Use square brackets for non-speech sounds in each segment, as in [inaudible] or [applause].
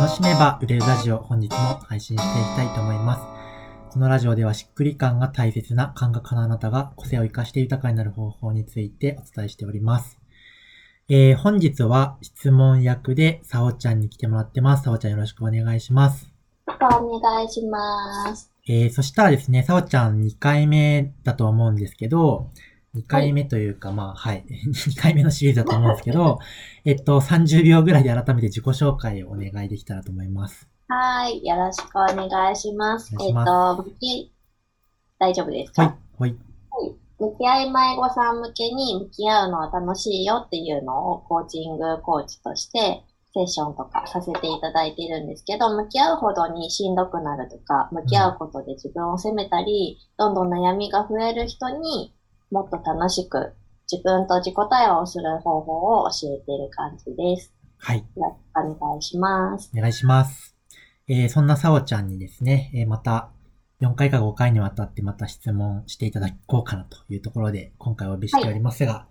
楽しめば売れるラジオ本日も配信していきたいと思います。このラジオではしっくり感が大切な感覚のあなたが個性を活かして豊かになる方法についてお伝えしております。えー、本日は質問役でさおちゃんに来てもらってます。さおちゃんよろしくお願いします。お願いします。えー、そしたらですね、さおちゃん2回目だと思うんですけど、2回目というか、はい、まあ、はい。[laughs] 2回目のシリーズだと思うんですけど、[laughs] えっと、30秒ぐらいで改めて自己紹介をお願いできたらと思います。はい。よろしくお願いします。ますえっと、向き、大丈夫ですか？はい。はい。向き合い迷子さん向けに向き合うのは楽しいよっていうのをコーチングコーチとしてセッションとかさせていただいているんですけど、向き合うほどにしんどくなるとか、向き合うことで自分を責めたり、どんどん悩みが増える人にもっと楽しく自分と自己対話をする方法を教えている感じです。はい。よろしくお願いします。お願いします。えー、そんなさおちゃんにですね、えー、また4回か5回にわたってまた質問していただこうかなというところで今回お呼びしておりますが、は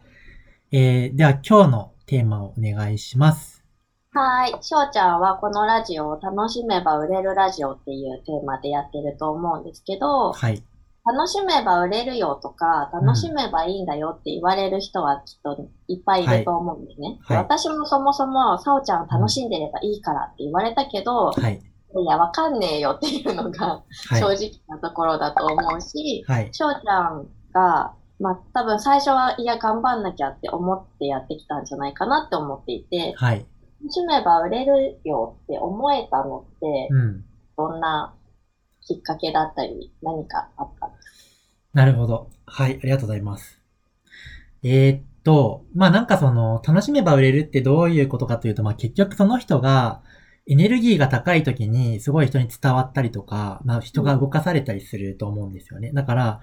い、えー、では今日のテーマをお願いします。はい。しょうちゃんはこのラジオを楽しめば売れるラジオっていうテーマでやってると思うんですけど、はい。楽しめば売れるよとか、楽しめばいいんだよって言われる人はきっといっぱいいると思うんですね。はいはい、私もそもそも、さおちゃん楽しんでればいいからって言われたけど、はい、いや、わかんねえよっていうのが正直なところだと思うし、はい、しょうちゃんが、まあ多分最初はいや頑張んなきゃって思ってやってきたんじゃないかなって思っていて、はい、楽しめば売れるよって思えたのって、うん、どんなきっかけだったり、何かあったんですなるほど。はい、ありがとうございます。えー、っと、まあなんかその、楽しめば売れるってどういうことかというと、まあ結局その人が、エネルギーが高い時にすごい人に伝わったりとか、まあ人が動かされたりすると思うんですよね。だから、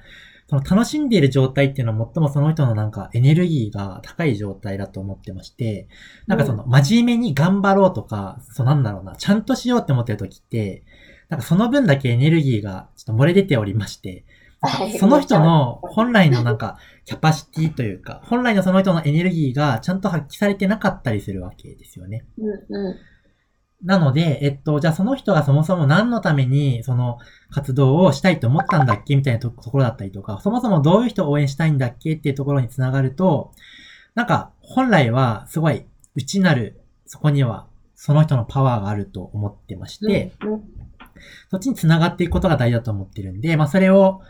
その楽しんでいる状態っていうのは最もその人のなんかエネルギーが高い状態だと思ってまして、なんかその真面目に頑張ろうとか、そうなんだろうな、ちゃんとしようって思ってる時って、なんかその分だけエネルギーがちょっと漏れ出ておりまして、その人の本来のなんかキャパシティというか、本来のその人のエネルギーがちゃんと発揮されてなかったりするわけですよね。うんうん。なので、えっと、じゃあその人がそもそも何のためにその活動をしたいと思ったんだっけみたいなところだったりとか、そもそもどういう人を応援したいんだっけっていうところにつながると、なんか本来はすごい内なる、そこにはその人のパワーがあると思ってまして、うんうん、そっちにつながっていくことが大事だと思ってるんで、まあそれを、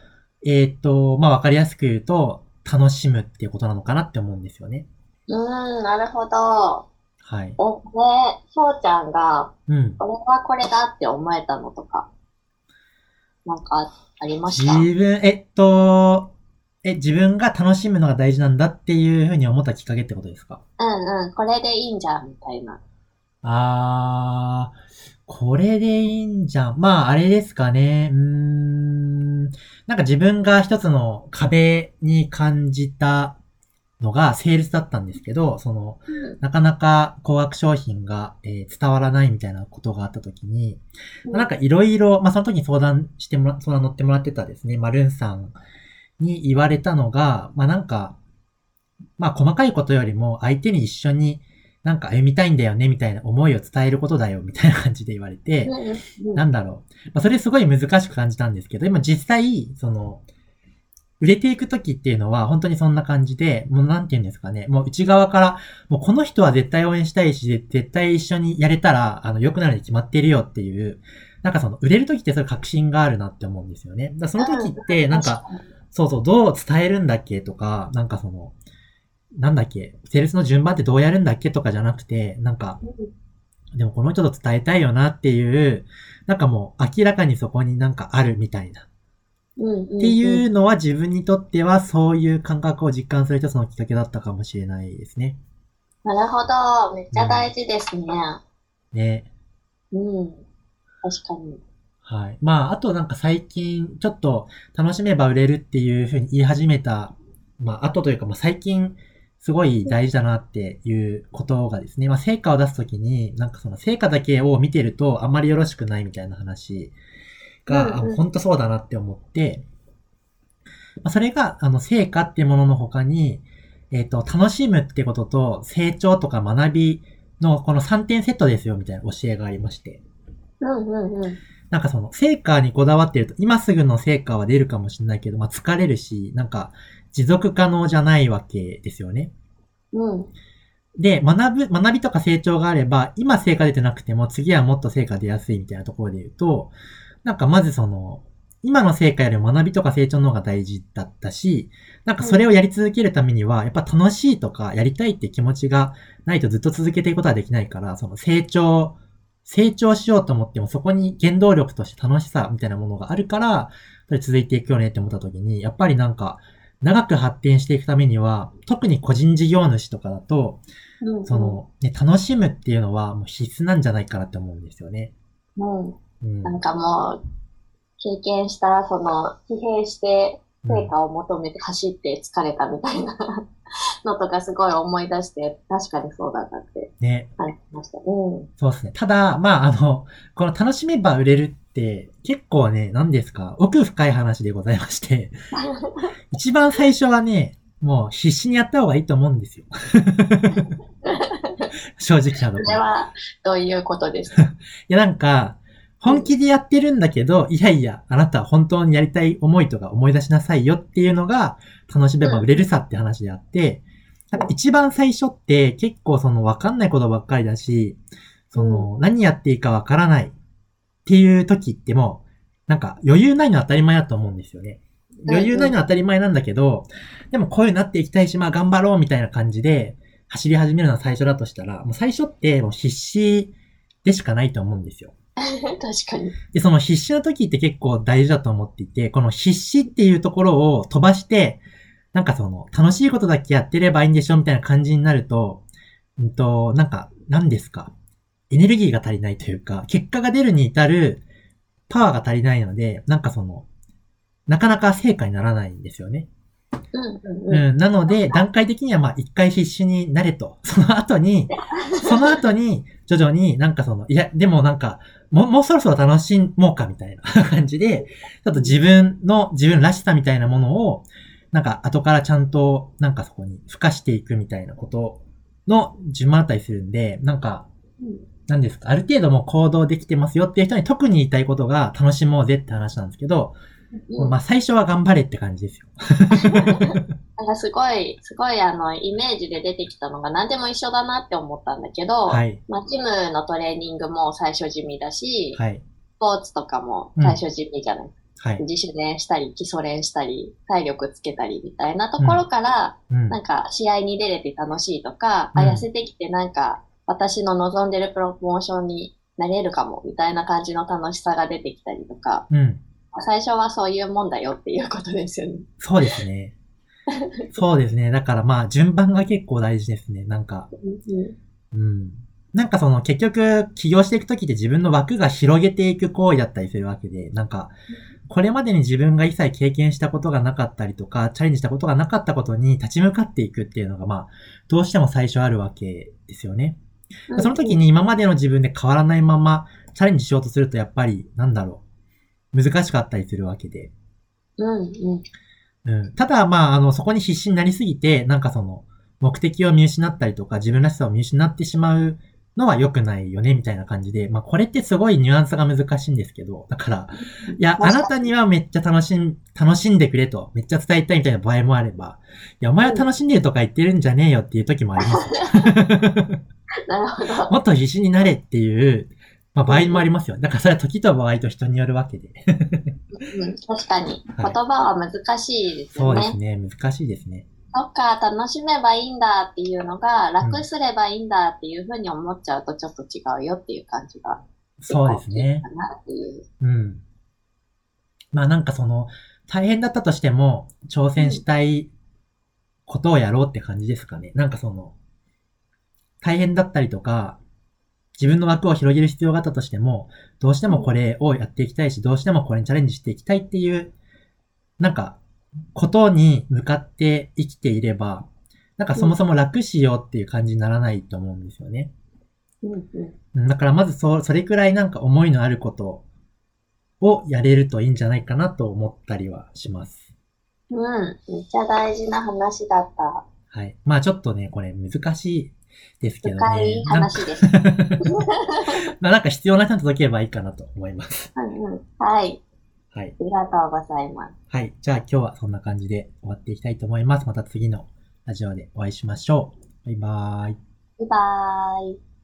えー、っと、まあわかりやすく言うと、楽しむっていうことなのかなって思うんですよね。うん、なるほど。はい。え、で、しょうちゃんが、うん。俺はこれだって思えたのとか、なんかありました？自分、えっと、え、自分が楽しむのが大事なんだっていうふうに思ったきっかけってことですか？うんうん、これでいいんじゃん、みたいな。あー、これでいいんじゃん。まあ、あれですかね。うーん。なんか自分が一つの壁に感じたのがセールスだったんですけど、その、なかなか高額商品が、えー、伝わらないみたいなことがあった時に、なんかいろいろ、まあその時に相談してもら、相談乗ってもらってたですね、まあルンさんに言われたのが、まあなんか、まあ細かいことよりも相手に一緒になんか読みたいんだよねみたいな思いを伝えることだよみたいな感じで言われて、なんだろう。まあそれすごい難しく感じたんですけど、今実際、その、売れていくときっていうのは本当にそんな感じで、もうなんて言うんですかね、もう内側から、もうこの人は絶対応援したいし、絶対一緒にやれたら、あの、良くなるに決まっているよっていう、なんかその、売れるときってそれ確信があるなって思うんですよね。だその時って、なんか、そうそう、どう伝えるんだっけとか、なんかその、なんだっけ、セールスの順番ってどうやるんだっけとかじゃなくて、なんか、でもこの人と伝えたいよなっていう、なんかもう明らかにそこになんかあるみたいな。っていうのは自分にとってはそういう感覚を実感する一つのきっかけだったかもしれないですね。なるほど。めっちゃ大事ですね。うん、ね。うん。確かに。はい。まあ、あとなんか最近、ちょっと楽しめば売れるっていうふうに言い始めた、まあ、あとというか、まあ最近、すごい大事だなっていうことがですね、まあ成果を出すときに、なんかその成果だけを見てるとあんまりよろしくないみたいな話が、うんうん、本当そうだなって思って、まあ、それが、あの、成果っていうものの他に、えっ、ー、と、楽しむってことと、成長とか学びのこの3点セットですよ、みたいな教えがありまして。うんうんうん。なんかその、成果にこだわってると、今すぐの成果は出るかもしれないけど、まあ疲れるし、なんか、持続可能じゃないわけですよね。うん。で、学ぶ、学びとか成長があれば、今成果出てなくても、次はもっと成果出やすいみたいなところで言うと、なんかまずその、今の成果よりも学びとか成長の方が大事だったし、なんかそれをやり続けるためには、やっぱ楽しいとかやりたいって気持ちがないとずっと続けていくことはできないから、その成長、成長しようと思ってもそこに原動力として楽しさみたいなものがあるから、それ続いていくよねって思った時に、やっぱりなんか、長く発展していくためには、特に個人事業主とかだと、うんうん、その、ね、楽しむっていうのはもう必須なんじゃないかなって思うんですよね。うん。うん、なんかもう、経験した、その、疲弊して成果を求めて走って疲れたみたいな、[laughs] のとかすごい思い出して、確かにそうだなって。ね。感じました。うん。そうですね。ただ、まあ、あの、この楽しめば売れるって、結構ね、何ですか、奥深い話でございまして、[laughs] 一番最初はね、もう必死にやった方がいいと思うんですよ。[laughs] 正直なところ。それは、どういうことですか？いや、なんか、本気でやってるんだけど、いやいや、あなたは本当にやりたい思いとか思い出しなさいよっていうのが、楽しめば売れるさって話であって、なんか一番最初って結構そのわかんないことばっかりだし、その何やっていいかわからないっていう時ってもなんか余裕ないのは当たり前だと思うんですよね。余裕ないのは当たり前なんだけど、でもこういうなっていきたいし、まあ頑張ろうみたいな感じで走り始めるのは最初だとしたら、もう最初ってもう必死でしかないと思うんですよ。[laughs] 確かに。で、その必死な時って結構大事だと思っていて、この必死っていうところを飛ばして、なんかその、楽しいことだけやってればいいんでしょみたいな感じになると、うんと、なんか、何ですか？エネルギーが足りないというか、結果が出るに至るパワーが足りないので、なんかその、なかなか成果にならないんですよね。うん、うん、なので、段階的にはまあ一回必死になれと。[laughs] その後に、[laughs] その後に、徐々になんかその、いや、でもなんか、もう、もうそろそろ楽しもうかみたいな [laughs] 感じで、ちょっと自分の、自分らしさみたいなものを、なんか後からちゃんと、なんかそこに付加していくみたいなことの順番あったりするんで、なんか、何ですか、ある程度も行動できてますよっていう人に特に言いたいことが楽しもうぜって話なんですけど、うん、まあ最初は頑張れって感じですよ。[laughs] なんかすごい、すごいあの、イメージで出てきたのが何でも一緒だなって思ったんだけど、はい、まあ、ジムのトレーニングも最初地味だし、はい、スポーツとかも最初地味じゃない、うんはい、自主練したり、基礎練したり、体力つけたりみたいなところから、うん、なんか試合に出れて楽しいとか、うん、あ、痩せてきてなんか私の望んでるプロモーションになれるかもみたいな感じの楽しさが出てきたりとか、うん、最初はそういうもんだよっていうことですよね。そうですね。そうですね。だからまあ、順番が結構大事ですね。なんか。うん。なんかその結局起業していくときって自分の枠が広げていく行為だったりするわけで、なんか、これまでに自分が一切経験したことがなかったりとか、チャレンジしたことがなかったことに立ち向かっていくっていうのがまあ、どうしても最初あるわけですよね。その時に今までの自分で変わらないままチャレンジしようとするとやっぱり、なんだろう、難しかったりするわけで。うん、うん。うん。ただ、まあ、あの、そこに必死になりすぎて、なんかその、目的を見失ったりとか、自分らしさを見失ってしまうのは良くないよね、みたいな感じで、まあ、これってすごいニュアンスが難しいんですけど、だから、いや、あなたにはめっちゃ楽しん、楽しんでくれと、めっちゃ伝えたいみたいな場合もあれば、いや、お前は楽しんでるとか言ってるんじゃねえよっていう時もあります。[laughs] なるほど。[laughs] もっと必死になれっていう、まあ、場合もありますよ。だからそれは時と場合と人によるわけで。うん、確かに。言葉は難しいですよね、はい。そうですね。難しいですね。そっか、楽しめばいいんだっていうのが、楽すればいいんだっていうふうに思っちゃうとちょっと違うよっていう感じが。そうですね。うん。まあなんかその、大変だったとしても、挑戦したいことをやろうって感じですかね。うん、なんかその、大変だったりとか、自分の枠を広げる必要があったとしても、どうしてもこれをやっていきたいし、どうしてもこれにチャレンジしていきたいっていう、なんか、ことに向かって生きていれば、なんかそもそも楽しようっていう感じにならないと思うんですよね。だからまずそ、それくらいなんか思いのあることをやれるといいんじゃないかなと思ったりはします。うん。めっちゃ大事な話だった。はい。まあちょっとね、これ難しいですけどね。深い話です。[laughs] なんか必要な人に届ければいいかなと思います。うんうん。はい。はい。ありがとうございます。はい。じゃあ今日はそんな感じで終わっていきたいと思います。また次のラジオでお会いしましょう。バイバーイ。バイバーイ。